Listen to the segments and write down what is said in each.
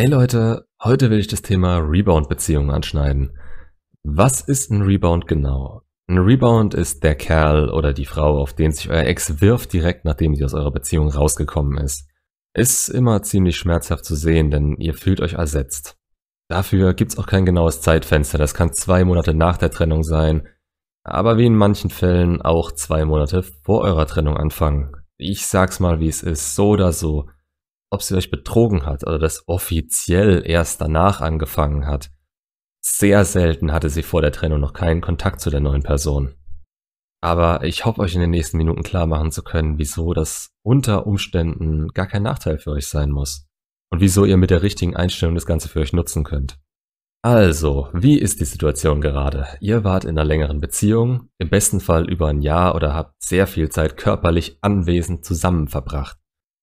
Hey Leute, heute will ich das Thema Rebound-Beziehungen anschneiden. Was ist ein Rebound genau? Ein Rebound ist der Kerl oder die Frau, auf den sich euer Ex wirft direkt nachdem sie aus eurer Beziehung rausgekommen ist. Ist immer ziemlich schmerzhaft zu sehen, denn ihr fühlt euch ersetzt. Dafür gibt's auch kein genaues Zeitfenster, das kann zwei Monate nach der Trennung sein, aber wie in manchen Fällen auch zwei Monate vor eurer Trennung anfangen. Ich sag's mal wie es ist, so oder so ob sie euch betrogen hat oder das offiziell erst danach angefangen hat. Sehr selten hatte sie vor der Trennung noch keinen Kontakt zu der neuen Person. Aber ich hoffe euch in den nächsten Minuten klar machen zu können, wieso das unter Umständen gar kein Nachteil für euch sein muss. Und wieso ihr mit der richtigen Einstellung das Ganze für euch nutzen könnt. Also, wie ist die Situation gerade? Ihr wart in einer längeren Beziehung, im besten Fall über ein Jahr oder habt sehr viel Zeit körperlich anwesend zusammen verbracht.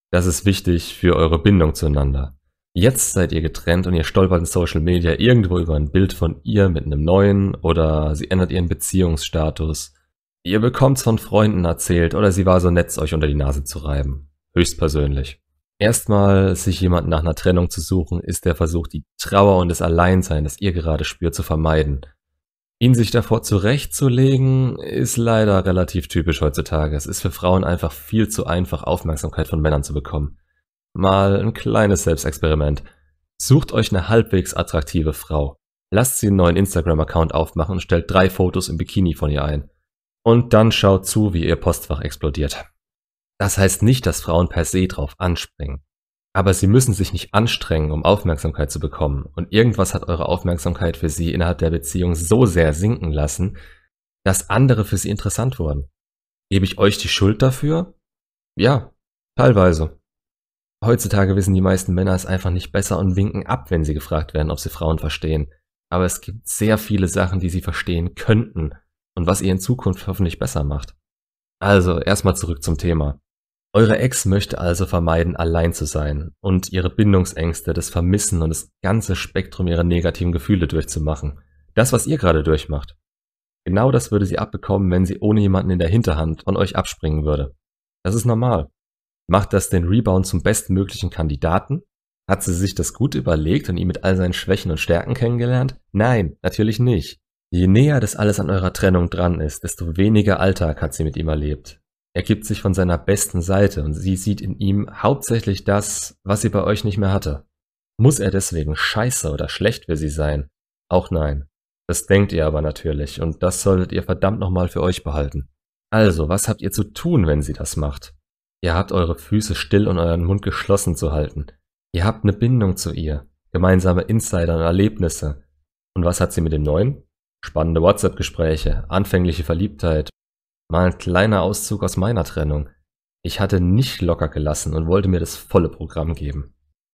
Das ist wichtig für eure Bindung zueinander. Jetzt seid ihr getrennt und ihr stolpert in Social Media irgendwo über ein Bild von ihr mit einem neuen oder sie ändert ihren Beziehungsstatus. Ihr bekommt's von Freunden erzählt oder sie war so nett, euch unter die Nase zu reiben. Höchstpersönlich. Erstmal sich jemanden nach einer Trennung zu suchen, ist der Versuch, die Trauer und das Alleinsein, das ihr gerade spürt, zu vermeiden. Ihn sich davor zurechtzulegen, ist leider relativ typisch heutzutage. Es ist für Frauen einfach viel zu einfach, Aufmerksamkeit von Männern zu bekommen. Mal ein kleines Selbstexperiment. Sucht euch eine halbwegs attraktive Frau. Lasst sie einen neuen Instagram-Account aufmachen und stellt drei Fotos im Bikini von ihr ein. Und dann schaut zu, wie ihr Postfach explodiert. Das heißt nicht, dass Frauen per se drauf anspringen. Aber sie müssen sich nicht anstrengen, um Aufmerksamkeit zu bekommen. Und irgendwas hat eure Aufmerksamkeit für sie innerhalb der Beziehung so sehr sinken lassen, dass andere für sie interessant wurden. Gebe ich euch die Schuld dafür? Ja, teilweise. Heutzutage wissen die meisten Männer es einfach nicht besser und winken ab, wenn sie gefragt werden, ob sie Frauen verstehen. Aber es gibt sehr viele Sachen, die sie verstehen könnten und was ihr in Zukunft hoffentlich besser macht. Also, erstmal zurück zum Thema. Eure Ex möchte also vermeiden, allein zu sein und ihre Bindungsängste, das Vermissen und das ganze Spektrum ihrer negativen Gefühle durchzumachen. Das, was ihr gerade durchmacht. Genau das würde sie abbekommen, wenn sie ohne jemanden in der Hinterhand von euch abspringen würde. Das ist normal. Macht das den Rebound zum bestmöglichen Kandidaten? Hat sie sich das gut überlegt und ihn mit all seinen Schwächen und Stärken kennengelernt? Nein, natürlich nicht. Je näher das alles an eurer Trennung dran ist, desto weniger Alltag hat sie mit ihm erlebt. Er gibt sich von seiner besten Seite und sie sieht in ihm hauptsächlich das, was sie bei euch nicht mehr hatte. Muss er deswegen scheiße oder schlecht für sie sein? Auch nein. Das denkt ihr aber natürlich und das solltet ihr verdammt nochmal für euch behalten. Also, was habt ihr zu tun, wenn sie das macht? Ihr habt eure Füße still und euren Mund geschlossen zu halten. Ihr habt eine Bindung zu ihr, gemeinsame Insider und Erlebnisse. Und was hat sie mit dem Neuen? Spannende WhatsApp-Gespräche, anfängliche Verliebtheit, Mal ein kleiner Auszug aus meiner Trennung. Ich hatte nicht locker gelassen und wollte mir das volle Programm geben.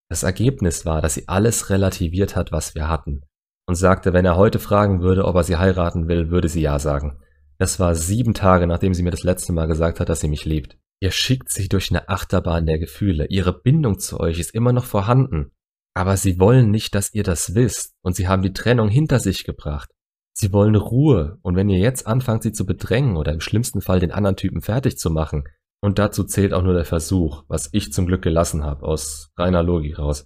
Das Ergebnis war, dass sie alles relativiert hat, was wir hatten, und sagte, wenn er heute fragen würde, ob er sie heiraten will, würde sie ja sagen. Das war sieben Tage, nachdem sie mir das letzte Mal gesagt hat, dass sie mich liebt. Ihr schickt sich durch eine Achterbahn der Gefühle. Ihre Bindung zu euch ist immer noch vorhanden. Aber sie wollen nicht, dass ihr das wisst, und sie haben die Trennung hinter sich gebracht. Sie wollen Ruhe, und wenn ihr jetzt anfangt, sie zu bedrängen oder im schlimmsten Fall den anderen Typen fertig zu machen, und dazu zählt auch nur der Versuch, was ich zum Glück gelassen habe, aus reiner Logik raus,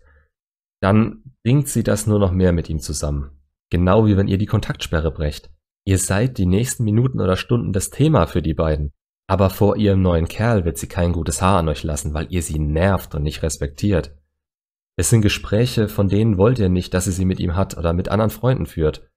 dann bringt sie das nur noch mehr mit ihm zusammen. Genau wie wenn ihr die Kontaktsperre brecht. Ihr seid die nächsten Minuten oder Stunden das Thema für die beiden. Aber vor ihrem neuen Kerl wird sie kein gutes Haar an euch lassen, weil ihr sie nervt und nicht respektiert. Es sind Gespräche, von denen wollt ihr nicht, dass sie sie mit ihm hat oder mit anderen Freunden führt.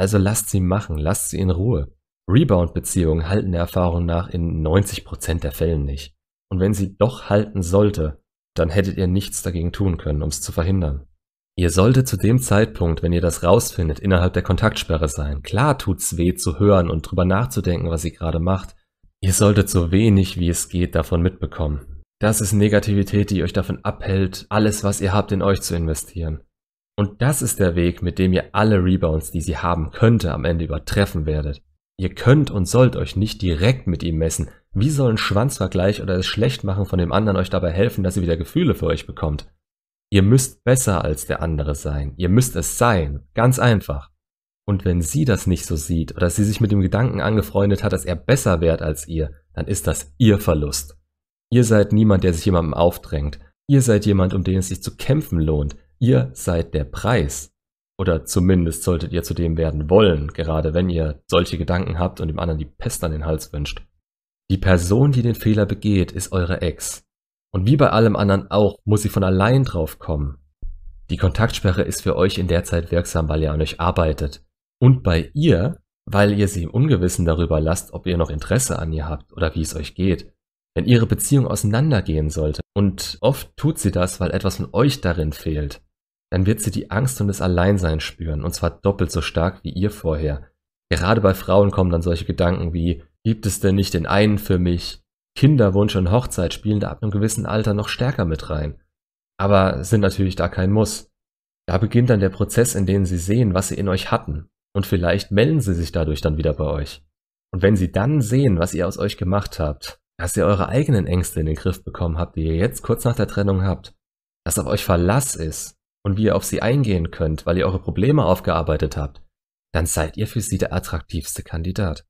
Also lasst sie machen, lasst sie in Ruhe. Rebound-Beziehungen halten der Erfahrung nach in 90% der Fällen nicht. Und wenn sie doch halten sollte, dann hättet ihr nichts dagegen tun können, um es zu verhindern. Ihr solltet zu dem Zeitpunkt, wenn ihr das rausfindet, innerhalb der Kontaktsperre sein. Klar tut's weh zu hören und drüber nachzudenken, was sie gerade macht. Ihr solltet so wenig wie es geht davon mitbekommen. Das ist Negativität, die euch davon abhält, alles, was ihr habt, in euch zu investieren. Und das ist der Weg, mit dem ihr alle Rebounds, die sie haben könnte, am Ende übertreffen werdet. Ihr könnt und sollt euch nicht direkt mit ihm messen. Wie soll ein Schwanzvergleich oder das Schlechtmachen von dem anderen euch dabei helfen, dass ihr wieder Gefühle für euch bekommt? Ihr müsst besser als der andere sein. Ihr müsst es sein. Ganz einfach. Und wenn sie das nicht so sieht oder sie sich mit dem Gedanken angefreundet hat, dass er besser wärt als ihr, dann ist das ihr Verlust. Ihr seid niemand, der sich jemandem aufdrängt. Ihr seid jemand, um den es sich zu kämpfen lohnt, Ihr seid der Preis. Oder zumindest solltet ihr zu dem werden wollen, gerade wenn ihr solche Gedanken habt und dem anderen die Pest an den Hals wünscht. Die Person, die den Fehler begeht, ist eure Ex. Und wie bei allem anderen auch, muss sie von allein drauf kommen. Die Kontaktsperre ist für euch in der Zeit wirksam, weil ihr an euch arbeitet. Und bei ihr, weil ihr sie im Ungewissen darüber lasst, ob ihr noch Interesse an ihr habt oder wie es euch geht. Wenn ihre Beziehung auseinandergehen sollte, und oft tut sie das, weil etwas von euch darin fehlt, dann wird sie die Angst und das Alleinsein spüren, und zwar doppelt so stark wie ihr vorher. Gerade bei Frauen kommen dann solche Gedanken wie, gibt es denn nicht den einen für mich? Kinderwunsch und Hochzeit spielen da ab einem gewissen Alter noch stärker mit rein aber sind natürlich da kein Muss. Da beginnt dann der Prozess, in dem sie sehen, was sie in euch hatten. Und vielleicht melden sie sich dadurch dann wieder bei euch. Und wenn sie dann sehen, was ihr aus euch gemacht habt, dass ihr eure eigenen Ängste in den Griff bekommen habt, die ihr jetzt kurz nach der Trennung habt, dass auf euch Verlass ist und wie ihr auf sie eingehen könnt, weil ihr eure Probleme aufgearbeitet habt, dann seid ihr für sie der attraktivste Kandidat.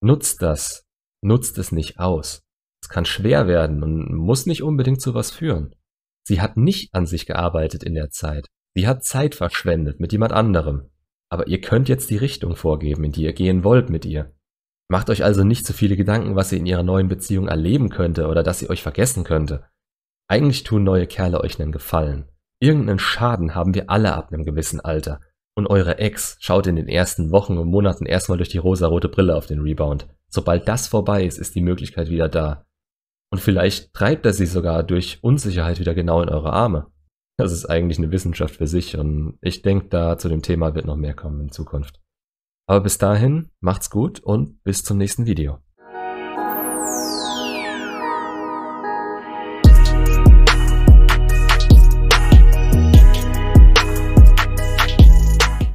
Nutzt das. Nutzt es nicht aus. Es kann schwer werden und muss nicht unbedingt zu was führen. Sie hat nicht an sich gearbeitet in der Zeit. Sie hat Zeit verschwendet mit jemand anderem. Aber ihr könnt jetzt die Richtung vorgeben, in die ihr gehen wollt mit ihr. Macht euch also nicht zu viele Gedanken, was sie in ihrer neuen Beziehung erleben könnte oder dass sie euch vergessen könnte. Eigentlich tun neue Kerle euch einen Gefallen. Irgendeinen Schaden haben wir alle ab einem gewissen Alter. Und eure Ex schaut in den ersten Wochen und Monaten erstmal durch die rosarote Brille auf den Rebound. Sobald das vorbei ist, ist die Möglichkeit wieder da. Und vielleicht treibt er sie sogar durch Unsicherheit wieder genau in eure Arme. Das ist eigentlich eine Wissenschaft für sich und ich denke, da zu dem Thema wird noch mehr kommen in Zukunft. Aber bis dahin, macht's gut und bis zum nächsten Video.